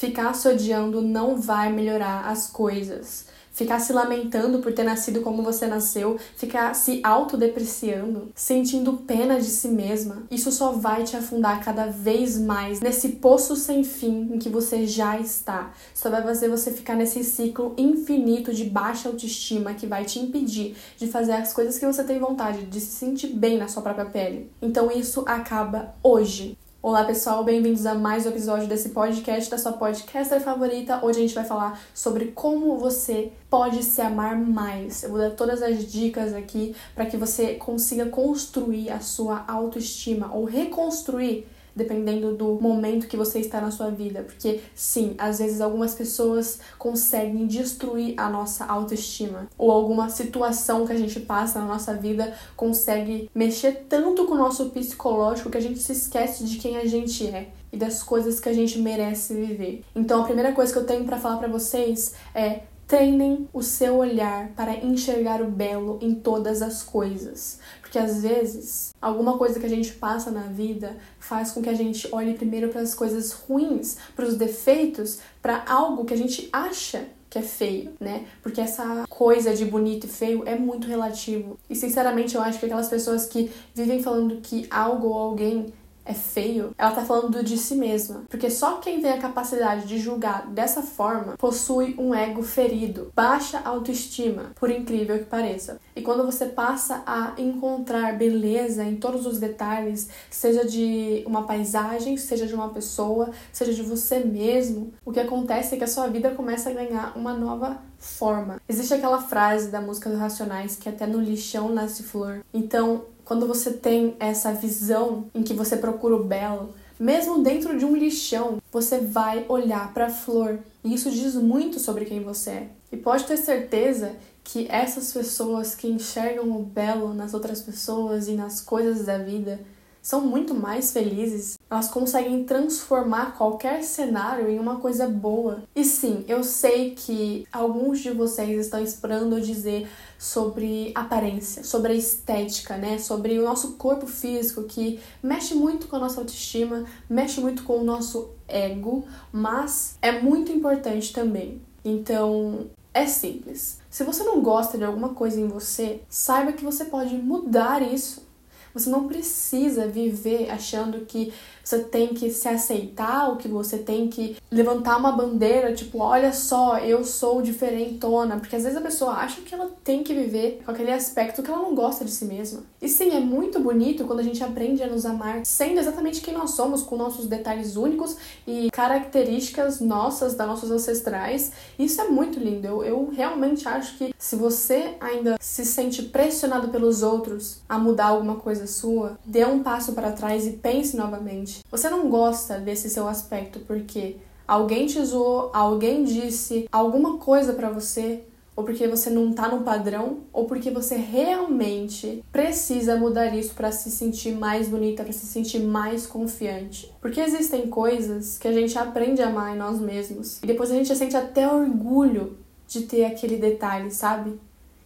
Ficar se odiando não vai melhorar as coisas ficar se lamentando por ter nascido como você nasceu, ficar se autodepreciando, sentindo pena de si mesma, isso só vai te afundar cada vez mais nesse poço sem fim em que você já está. Só vai fazer você ficar nesse ciclo infinito de baixa autoestima que vai te impedir de fazer as coisas que você tem vontade, de se sentir bem na sua própria pele. Então isso acaba hoje. Olá pessoal, bem-vindos a mais um episódio desse podcast da sua podcaster favorita. Hoje a gente vai falar sobre como você pode se amar mais. Eu vou dar todas as dicas aqui para que você consiga construir a sua autoestima ou reconstruir dependendo do momento que você está na sua vida, porque sim, às vezes algumas pessoas conseguem destruir a nossa autoestima, ou alguma situação que a gente passa na nossa vida consegue mexer tanto com o nosso psicológico que a gente se esquece de quem a gente é e das coisas que a gente merece viver. Então a primeira coisa que eu tenho para falar para vocês é Treinem o seu olhar para enxergar o belo em todas as coisas. Porque às vezes, alguma coisa que a gente passa na vida faz com que a gente olhe primeiro para as coisas ruins, para os defeitos, para algo que a gente acha que é feio, né? Porque essa coisa de bonito e feio é muito relativo. E sinceramente, eu acho que aquelas pessoas que vivem falando que algo ou alguém é feio, ela tá falando de si mesma. Porque só quem tem a capacidade de julgar dessa forma possui um ego ferido, baixa autoestima, por incrível que pareça. E quando você passa a encontrar beleza em todos os detalhes, seja de uma paisagem, seja de uma pessoa, seja de você mesmo, o que acontece é que a sua vida começa a ganhar uma nova forma. Existe aquela frase da música dos Racionais que até no lixão nasce flor. Então, quando você tem essa visão em que você procura o belo, mesmo dentro de um lixão, você vai olhar para a flor. E isso diz muito sobre quem você é. E pode ter certeza que essas pessoas que enxergam o belo nas outras pessoas e nas coisas da vida são muito mais felizes, elas conseguem transformar qualquer cenário em uma coisa boa. E sim, eu sei que alguns de vocês estão esperando dizer sobre aparência, sobre a estética, né? Sobre o nosso corpo físico que mexe muito com a nossa autoestima, mexe muito com o nosso ego, mas é muito importante também. Então, é simples. Se você não gosta de alguma coisa em você, saiba que você pode mudar isso você não precisa viver achando que você tem que se aceitar, ou que você tem que levantar uma bandeira, tipo, olha só, eu sou diferentona. Porque às vezes a pessoa acha que ela tem que viver com aquele aspecto que ela não gosta de si mesma. E sim, é muito bonito quando a gente aprende a nos amar sendo exatamente quem nós somos, com nossos detalhes únicos e características nossas, das nossas ancestrais. Isso é muito lindo. Eu, eu realmente acho que se você ainda se sente pressionado pelos outros a mudar alguma coisa sua, dê um passo para trás e pense novamente. Você não gosta desse seu aspecto porque alguém te zoou, alguém disse alguma coisa para você, ou porque você não tá no padrão, ou porque você realmente precisa mudar isso para se sentir mais bonita, para se sentir mais confiante. Porque existem coisas que a gente aprende a amar em nós mesmos e depois a gente sente até orgulho de ter aquele detalhe, sabe?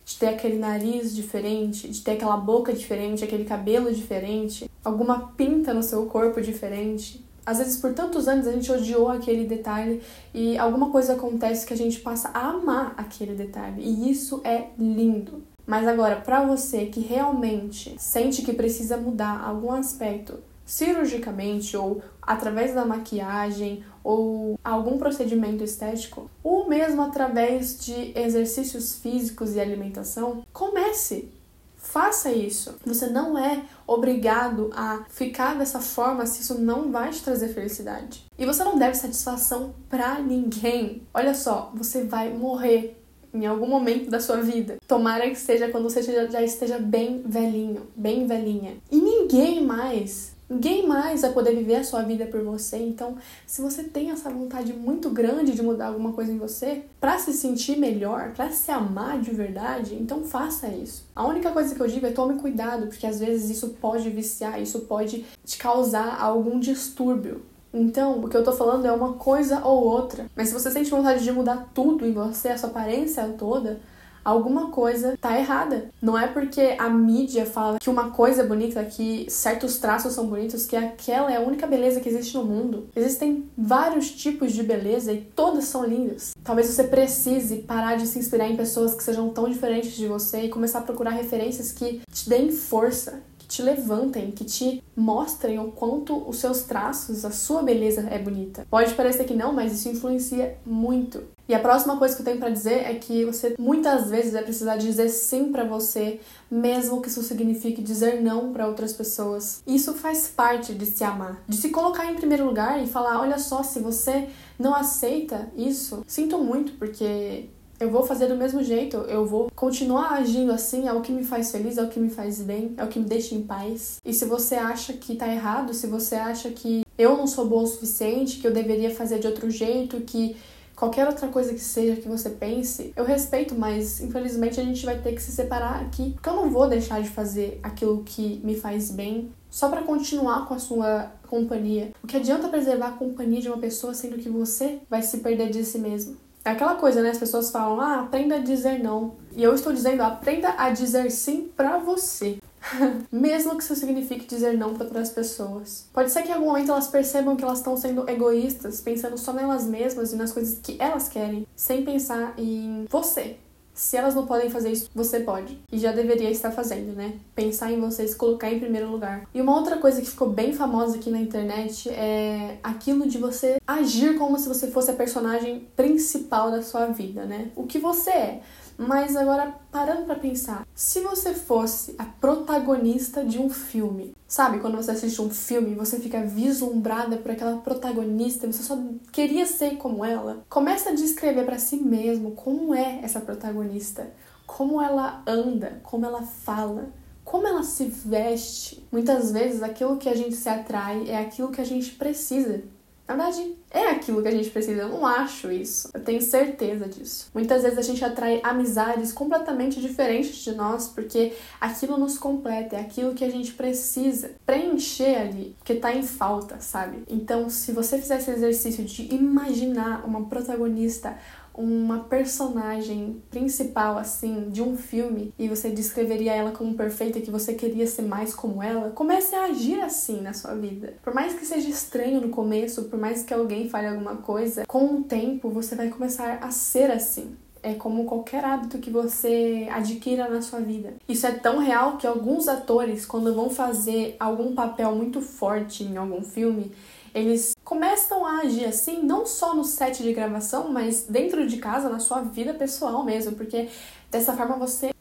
De ter aquele nariz diferente, de ter aquela boca diferente, aquele cabelo diferente, alguma pinta no seu corpo diferente. Às vezes, por tantos anos, a gente odiou aquele detalhe e alguma coisa acontece que a gente passa a amar aquele detalhe. E isso é lindo. Mas agora, para você que realmente sente que precisa mudar algum aspecto cirurgicamente ou através da maquiagem ou algum procedimento estético, ou mesmo através de exercícios físicos e alimentação, comece. Faça isso. Você não é obrigado a ficar dessa forma se isso não vai te trazer felicidade. E você não deve satisfação para ninguém. Olha só, você vai morrer em algum momento da sua vida. Tomara que seja quando você já esteja bem velhinho, bem velhinha. E ninguém mais Ninguém mais vai poder viver a sua vida por você. Então, se você tem essa vontade muito grande de mudar alguma coisa em você, para se sentir melhor, para se amar de verdade, então faça isso. A única coisa que eu digo é tome cuidado, porque às vezes isso pode viciar, isso pode te causar algum distúrbio. Então, o que eu tô falando é uma coisa ou outra. Mas se você sente vontade de mudar tudo em você, a sua aparência toda, alguma coisa tá errada. Não é porque a mídia fala que uma coisa é bonita, que certos traços são bonitos, que aquela é a única beleza que existe no mundo. Existem vários tipos de beleza e todas são lindas. Talvez você precise parar de se inspirar em pessoas que sejam tão diferentes de você e começar a procurar referências que te deem força, que te levantem, que te mostrem o quanto os seus traços, a sua beleza é bonita. Pode parecer que não, mas isso influencia muito. E a próxima coisa que eu tenho para dizer é que você muitas vezes vai precisar dizer sim para você, mesmo que isso signifique dizer não para outras pessoas. Isso faz parte de se amar, de se colocar em primeiro lugar e falar: olha só, se você não aceita isso, sinto muito, porque eu vou fazer do mesmo jeito, eu vou continuar agindo assim, é o que me faz feliz, é o que me faz bem, é o que me deixa em paz. E se você acha que tá errado, se você acha que eu não sou boa o suficiente, que eu deveria fazer de outro jeito, que qualquer outra coisa que seja que você pense, eu respeito, mas infelizmente a gente vai ter que se separar aqui, porque eu não vou deixar de fazer aquilo que me faz bem só para continuar com a sua companhia. O que adianta preservar a companhia de uma pessoa sendo que você vai se perder de si mesmo? É aquela coisa, né? As pessoas falam, ah, aprenda a dizer não. E eu estou dizendo, aprenda a dizer sim para você. Mesmo que isso signifique dizer não para outras pessoas. Pode ser que em algum momento elas percebam que elas estão sendo egoístas, pensando só nelas mesmas e nas coisas que elas querem, sem pensar em você, se elas não podem fazer isso, você pode. E já deveria estar fazendo, né? Pensar em você se colocar em primeiro lugar. E uma outra coisa que ficou bem famosa aqui na internet é aquilo de você agir como se você fosse a personagem principal da sua vida, né? O que você é. Mas agora, parando para pensar, se você fosse a protagonista de um filme, sabe? Quando você assiste um filme você fica vislumbrada por aquela protagonista, você só queria ser como ela. Começa a descrever para si mesmo como é essa protagonista, como ela anda, como ela fala, como ela se veste. Muitas vezes aquilo que a gente se atrai é aquilo que a gente precisa. Na verdade, é aquilo que a gente precisa. Eu não acho isso. Eu tenho certeza disso. Muitas vezes a gente atrai amizades completamente diferentes de nós porque aquilo nos completa, é aquilo que a gente precisa preencher ali, que tá em falta, sabe? Então, se você fizer esse exercício de imaginar uma protagonista uma personagem principal assim de um filme e você descreveria ela como perfeita que você queria ser mais como ela, comece a agir assim na sua vida. Por mais que seja estranho no começo, por mais que alguém fale alguma coisa, com o tempo você vai começar a ser assim. É como qualquer hábito que você adquira na sua vida. Isso é tão real que alguns atores, quando vão fazer algum papel muito forte em algum filme, eles começam a agir assim, não só no set de gravação, mas dentro de casa, na sua vida pessoal mesmo, porque dessa forma você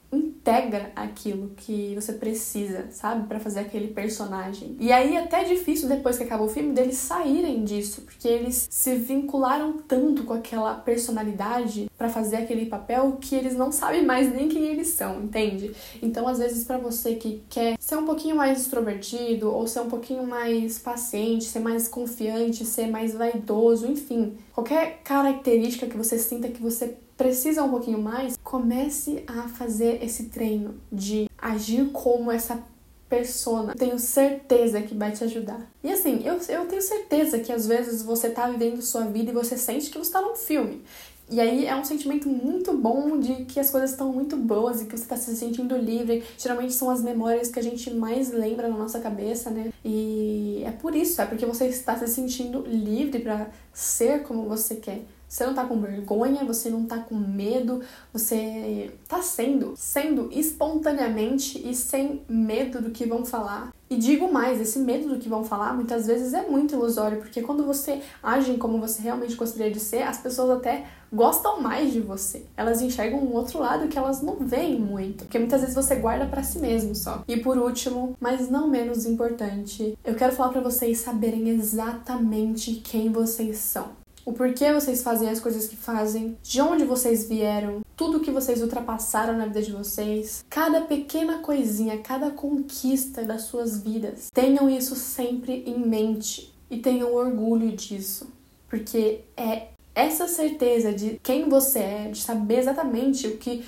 integra aquilo que você precisa, sabe, para fazer aquele personagem. E aí até é difícil depois que acaba o filme deles saírem disso, porque eles se vincularam tanto com aquela personalidade para fazer aquele papel que eles não sabem mais nem quem eles são, entende? Então, às vezes para você que quer ser um pouquinho mais extrovertido ou ser um pouquinho mais paciente, ser mais confiante, ser mais vaidoso, enfim, qualquer característica que você sinta que você precisa um pouquinho mais, comece a fazer esse treino de agir como essa persona. Tenho certeza que vai te ajudar. E assim, eu, eu tenho certeza que às vezes você tá vivendo sua vida e você sente que você tá num filme. E aí é um sentimento muito bom de que as coisas estão muito boas e que você está se sentindo livre. Geralmente são as memórias que a gente mais lembra na nossa cabeça, né? E é por isso, é porque você está se sentindo livre para ser como você quer. Você não tá com vergonha, você não tá com medo, você tá sendo, sendo espontaneamente e sem medo do que vão falar. E digo mais, esse medo do que vão falar muitas vezes é muito ilusório, porque quando você age como você realmente gostaria de ser, as pessoas até gostam mais de você. Elas enxergam um outro lado que elas não veem muito, porque muitas vezes você guarda para si mesmo só. E por último, mas não menos importante, eu quero falar para vocês saberem exatamente quem vocês são o porquê vocês fazem as coisas que fazem, de onde vocês vieram, tudo que vocês ultrapassaram na vida de vocês, cada pequena coisinha, cada conquista das suas vidas. Tenham isso sempre em mente e tenham orgulho disso, porque é essa certeza de quem você é, de saber exatamente o que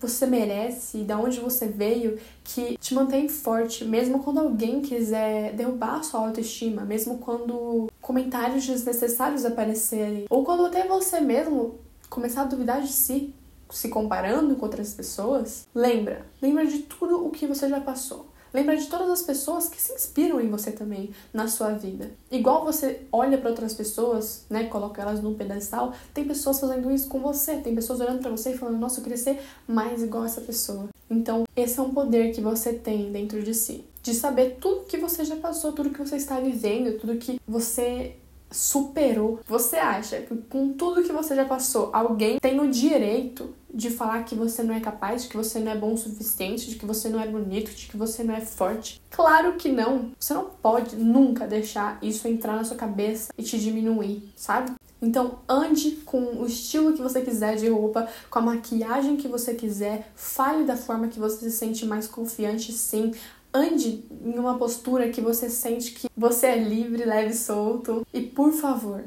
você merece de onde você veio que te mantém forte, mesmo quando alguém quiser derrubar a sua autoestima, mesmo quando comentários desnecessários aparecerem, ou quando até você mesmo começar a duvidar de si. se comparando com outras pessoas, lembra, lembra de tudo o que você já passou. Lembra de todas as pessoas que se inspiram em você também na sua vida. Igual você olha para outras pessoas, né, coloca elas num pedestal, tem pessoas fazendo isso com você, tem pessoas olhando para você e falando: "Nossa, eu queria ser mais igual essa pessoa". Então, esse é um poder que você tem dentro de si, de saber tudo que você já passou, tudo que você está vivendo, tudo que você superou. Você acha que com tudo que você já passou, alguém tem o direito de falar que você não é capaz, de que você não é bom o suficiente, de que você não é bonito, de que você não é forte? Claro que não. Você não pode nunca deixar isso entrar na sua cabeça e te diminuir, sabe? Então, ande com o estilo que você quiser de roupa, com a maquiagem que você quiser, fale da forma que você se sente mais confiante, sim. Ande em uma postura que você sente que você é livre, leve e solto. E por favor,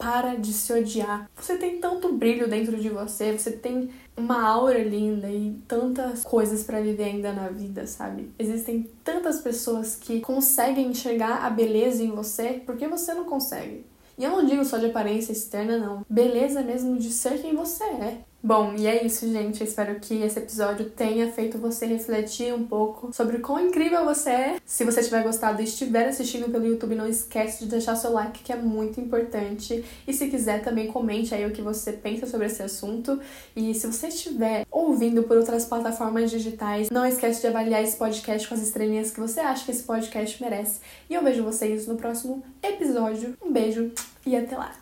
para de se odiar. Você tem tanto brilho dentro de você, você tem uma aura linda e tantas coisas para viver ainda na vida, sabe? Existem tantas pessoas que conseguem enxergar a beleza em você porque você não consegue. E eu não digo só de aparência externa, não. Beleza mesmo de ser quem você é. Bom, e é isso, gente. Eu espero que esse episódio tenha feito você refletir um pouco sobre o quão incrível você é. Se você tiver gostado e estiver assistindo pelo YouTube, não esquece de deixar seu like, que é muito importante. E se quiser, também comente aí o que você pensa sobre esse assunto. E se você estiver ouvindo por outras plataformas digitais, não esquece de avaliar esse podcast com as estrelinhas que você acha que esse podcast merece. E eu vejo vocês no próximo episódio. Um beijo e até lá!